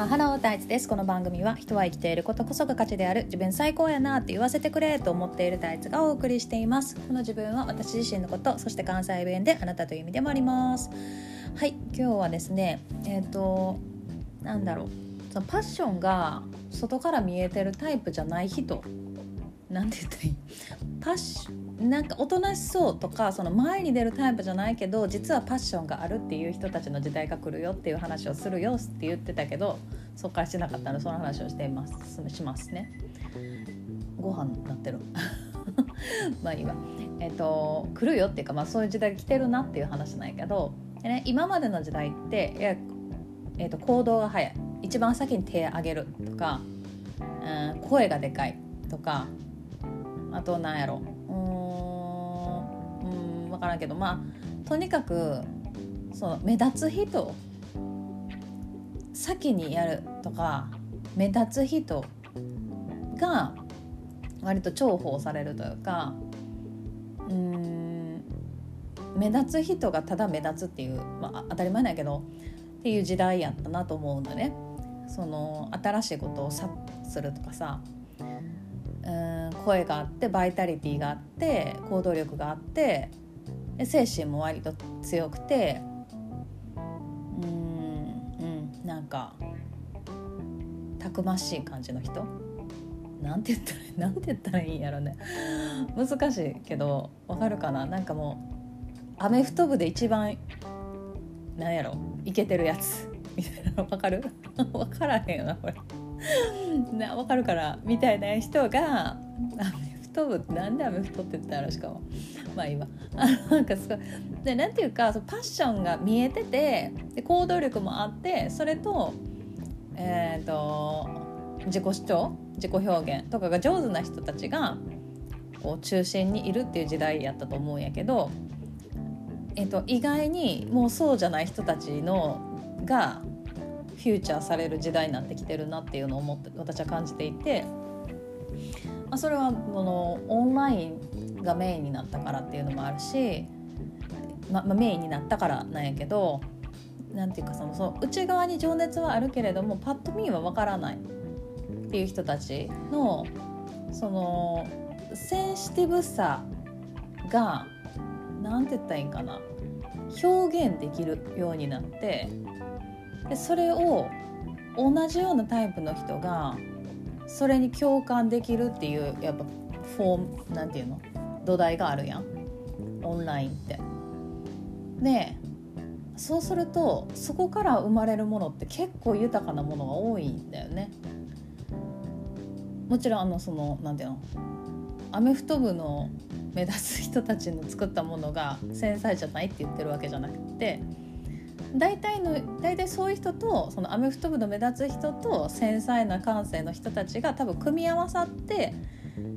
さんハロー大地です。この番組は人は生きていることこそが価値である自分最高やなって言わせてくれと思っている大地がお送りしています。この自分は私自身のことそして関西弁であなたという意味でもあります。はい今日はですねえっ、ー、となんだろうそのパッションが外から見えてるタイプじゃない人なんて言ったらいい？パッシなんかおとなしそうとかその前に出るタイプじゃないけど実はパッションがあるっていう人たちの時代が来るよっていう話をするよって言ってたけどそっからしてなかったの。でその話をしていますしますね。ご飯なってる。まあいいわ。えっ、ー、と来るよっていうか、まあ、そういう時代が来てるなっていう話なんやけどで、ね、今までの時代っていや、えーと、行動が早い。一番先に手上げるとか、うん、声がでかいとかあとなんやろ。うん。分からんけど。まあとにかくその目立つ人。先にやるとか目立つ人が割と重宝されるというかうん。目立つ人がただ目立つっていう、まあ、当たり前なんやけどっていう時代やったなと思うんだね。その新しいことを察するとかさ。うん声があってバイタリティがあって行動力があって精神も割と強くてうんうんなんかたくましい感じの人？なんて言ったら なんて言ったらいいんやろね。難しいけどわかるかな？なんかもうアメフト部で一番なんやろイケてるやつ。みたいなの分かる？分からへんよなこれ。な分かるからみたいな人がアメフト部なんでアメフトって言ったらしかもまあ今。あなんかすごいでなんていうかそのパッションが見えててで行動力もあってそれとえっ、ー、と自己主張自己表現とかが上手な人たちがこう中心にいるっていう時代やったと思うんやけど、えーと意外にもうそうじゃない人たちのがフューチャーされる時代になってきてるなっていうのを思って私は感じていて、まあ、それはこのオンラインがメインになったからっていうのもあるし、ままあ、メインになったからなんやけどなんていうかそのその内側に情熱はあるけれどもパッと見はわからないっていう人たちのそのセンシティブさが何て言ったらいいんかな表現できるようになってでそれを同じようなタイプの人がそれに共感できるっていうやっぱフォームなんていうの？土台があるやんオンラインって。でそうするとそこから生まれるものって結構豊かなものが多いんだよね。もちろんあのそのなんていうの？アメフト部の目立つ人たちの作ったものが繊細じゃないって言ってるわけじゃなくて大体の大体そういう人とそのアメフト部の目立つ人と繊細な感性の人たちが多分組み合わさって、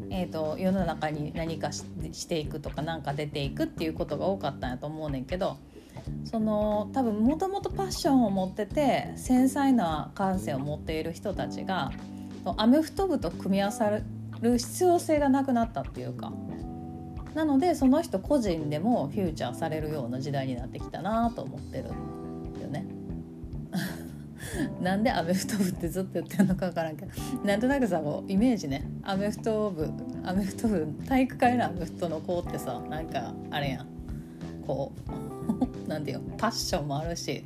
えーと、世の中に何かしていくとか何か出ていくっていうことが多かったんやと思うねんけどその多分もともとパッションを持ってて繊細な感性を持っている人たちがアメフト部と組み合わさる必要性がなくなったっていうか。なのでその人個人でもフューチャーされるような時代になってきたなと思ってるなんでアメフト部ってずっと言ってるのか分からんけど。なんとなくさこうイメージね。アメフト部アメフト部体育会のアメフトの子ってさなんかあれやん。こう なんていうパッションもあるし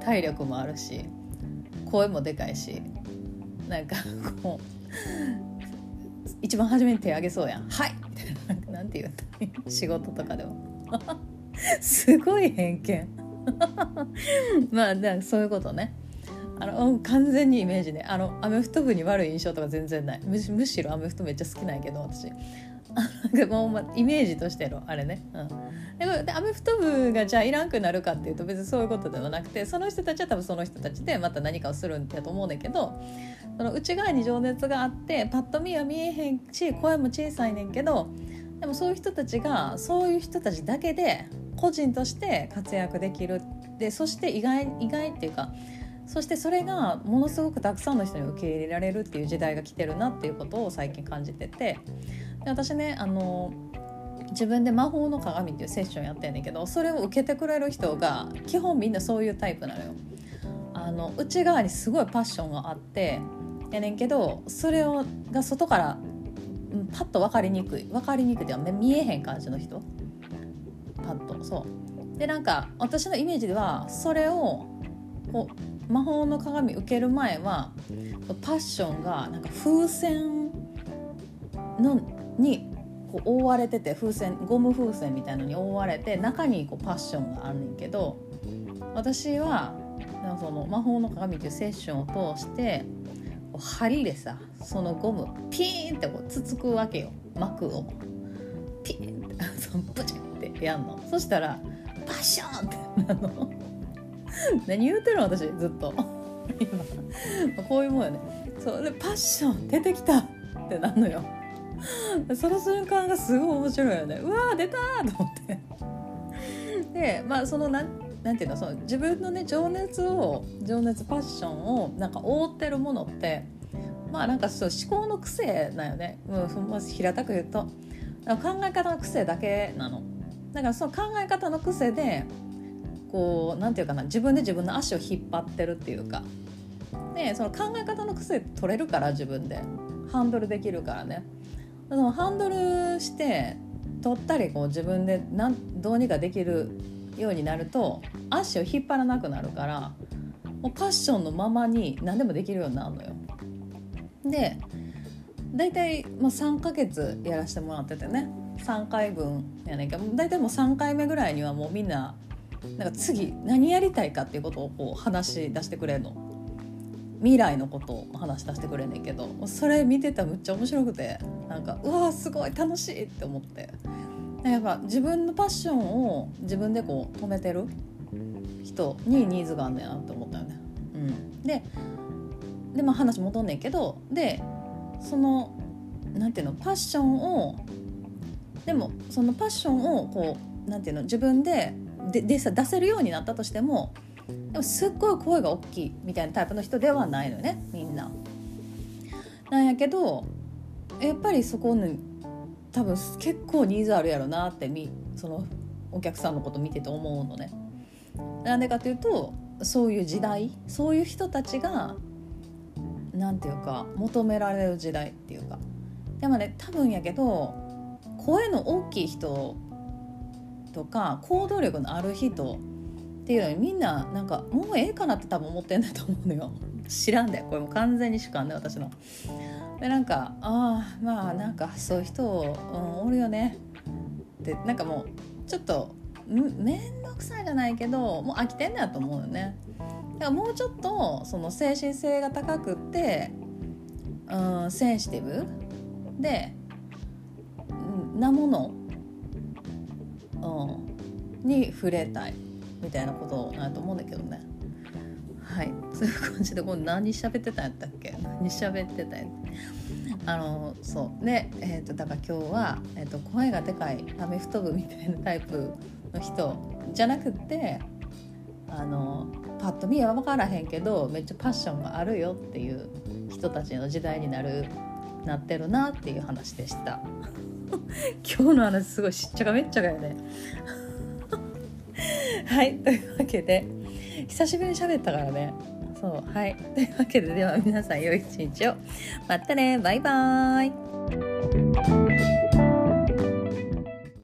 体力もあるし声もでかいしなんかこう一番初めに手挙げそうやん「はい!」みたいななんて言う仕事とかでも。すごい偏見。まあだそういうことね。あの完全にイメージね。あのアメフト部に悪い印象とか全然ない。むしろアメフトめっちゃ好きなんやけど私。もう、まイメージとしてのあれね、うん、ででアメフト部がじゃあいらんくなるかっていうと別にそういうことではなくてその人たちは多分その人たちでまた何かをするんだと思うんだけどその内側に情熱があってパッと見は見えへんし声も小さいねんけどでもそういう人たちがそういう人たちだけで個人として活躍できる。でそして意外意外っていうかそしてそれがものすごくたくさんの人に受け入れられるっていう時代が来てるなっていうことを最近感じててで私ねあの自分で魔法の鏡っていうセッションやってんねんけどそれを受けてくれる人が基本みんなそういうタイプなのよ。あの内側にすごいパッションがあってやねんけどそれをが外からパッと分かりにくい分かりにくいって見えへん感じの人パッとそうでなんか私のイメージではそれをこう魔法の鏡受ける前はパッションがなんか風船のにこう覆われてて風船ゴム風船みたいのに覆われて中にこうパッションがあんねんけど私はその魔法の鏡っていうセッションを通して針でさそのゴムピーンってこうつつくわけよ。膜を。ピーンって そのブチってやんの。そしたらパッションってなの。何言うてるの私ずっと。今こういうもんよね。そうでパッション出てきたってなるのよ。その瞬間がすごい面白いよね。うわー出たと思って。でまあそのなんなんていうのその自分のね情熱を情熱パッションをなんか覆ってるものってまあなんかそう思考の癖だよね、うん、まず平たく言うと。考え方の癖だけなの。だからその考え方の癖でこうなんていうかな自分で自分の足を引っ張ってるっていうか。でその考え方の癖取れるから自分で。ハンドルできるからね。そのハンドルして取ったりこう自分でなんどうにかできるようになると足を引っ張らなくなるからもうパッションのままに何でもできるようになるのよ。で大体、まあ、3ヶ月やらせてもらっててね。3回分やねんけど大体もう3回目ぐらいにはもうみんななんか次何やりたいかっていうことをこう話し出してくれるの？未来のことを話し出してくれんねんけど。それ見てたらむっちゃ面白くて。なんかうわーすごい楽しいって思って。やっぱ自分のパッションを自分でこう止めてる人にニーズがあんねやなって思ったよね。うん、でで、まあ、話戻んねんけど。でそのなんていうの？パッションをでもそのパッションをこうなんていうの？自分でででさ出せるようになったとしてもでもすっごい声が大きいみたいなタイプの人ではないのねみんな。なんやけどやっぱりそこに多分結構ニーズあるやろなってみそのお客さんのこと見てて思うのね。なんでかっていうとそういう時代そういう人たちが何て言うか求められる時代っていうかでもね多分やけど声の大きい人とか行動力のある人っていうのにみんななんかもうええかなって多分思ってんだと思うのよ知らんだよこれも完全に主観で私の。でなんかああまあなんかそういう人、うん、おるよねってなんかもうちょっと面倒くさいじゃないけどもう飽きてんだと思うよね。だからもうちょっとその精神性が高くって、うん、センシティブでなもの、うん、に触れたいみたいなことなんと思うんだけどね。はい。そういう感じでこれ何喋ってたんやったっけ？何喋ってたんやあのそう。で、えーと、だから今日は、えーと、声がでかいアメフト部みたいなタイプの人じゃなくってあのパッと見は分からへんけどめっちゃパッションがあるよっていう人たちの時代になるなってるなっていう話でした。今日の話すごいしっちゃかめっちゃかよね。はいというわけで久しぶりに喋ったからね。そうはい。というわけででは皆さん良い一日を。またね。バイバーイ。